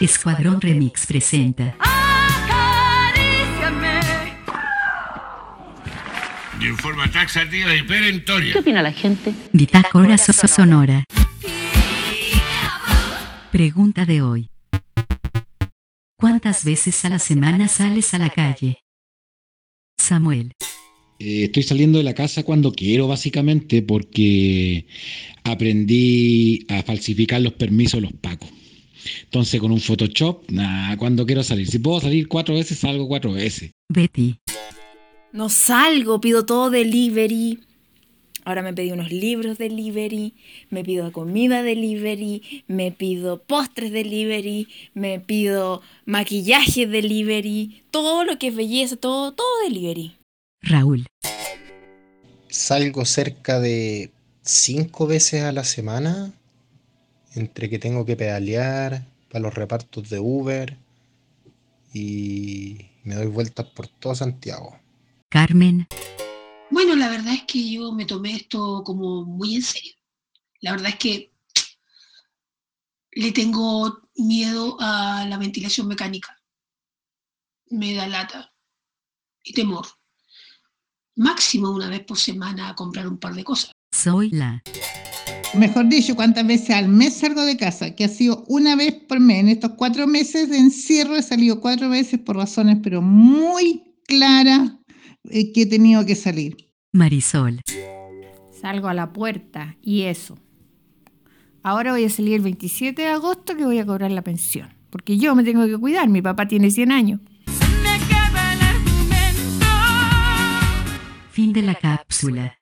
Escuadrón Remix presenta. De forma taxativa y perentoria. ¿Qué opina la gente? Bitácora Soso Sonora. Pregunta de hoy. ¿Cuántas veces a la semana sales a la calle? Samuel. Eh, estoy saliendo de la casa cuando quiero, básicamente, porque aprendí a falsificar los permisos de los pacos. Entonces, con un Photoshop, nada, cuando quiero salir. Si puedo salir cuatro veces, salgo cuatro veces. Betty. No salgo, pido todo delivery. Ahora me pedí unos libros delivery, me pido comida delivery, me pido postres delivery, me pido maquillaje delivery, todo lo que es belleza, todo, todo delivery. Raúl. Salgo cerca de cinco veces a la semana, entre que tengo que pedalear para los repartos de Uber y me doy vueltas por todo Santiago. Carmen. Bueno, la verdad es que yo me tomé esto como muy en serio. La verdad es que le tengo miedo a la ventilación mecánica. Me da lata y temor. Máximo una vez por semana a comprar un par de cosas. Soy la. Mejor dicho, cuántas veces al mes salgo de casa, que ha sido una vez por mes. En estos cuatro meses de encierro he salido cuatro veces por razones, pero muy claras eh, que he tenido que salir. Marisol. Salgo a la puerta y eso. Ahora voy a salir el 27 de agosto que voy a cobrar la pensión. Porque yo me tengo que cuidar, mi papá tiene 100 años. Fin de la cápsula.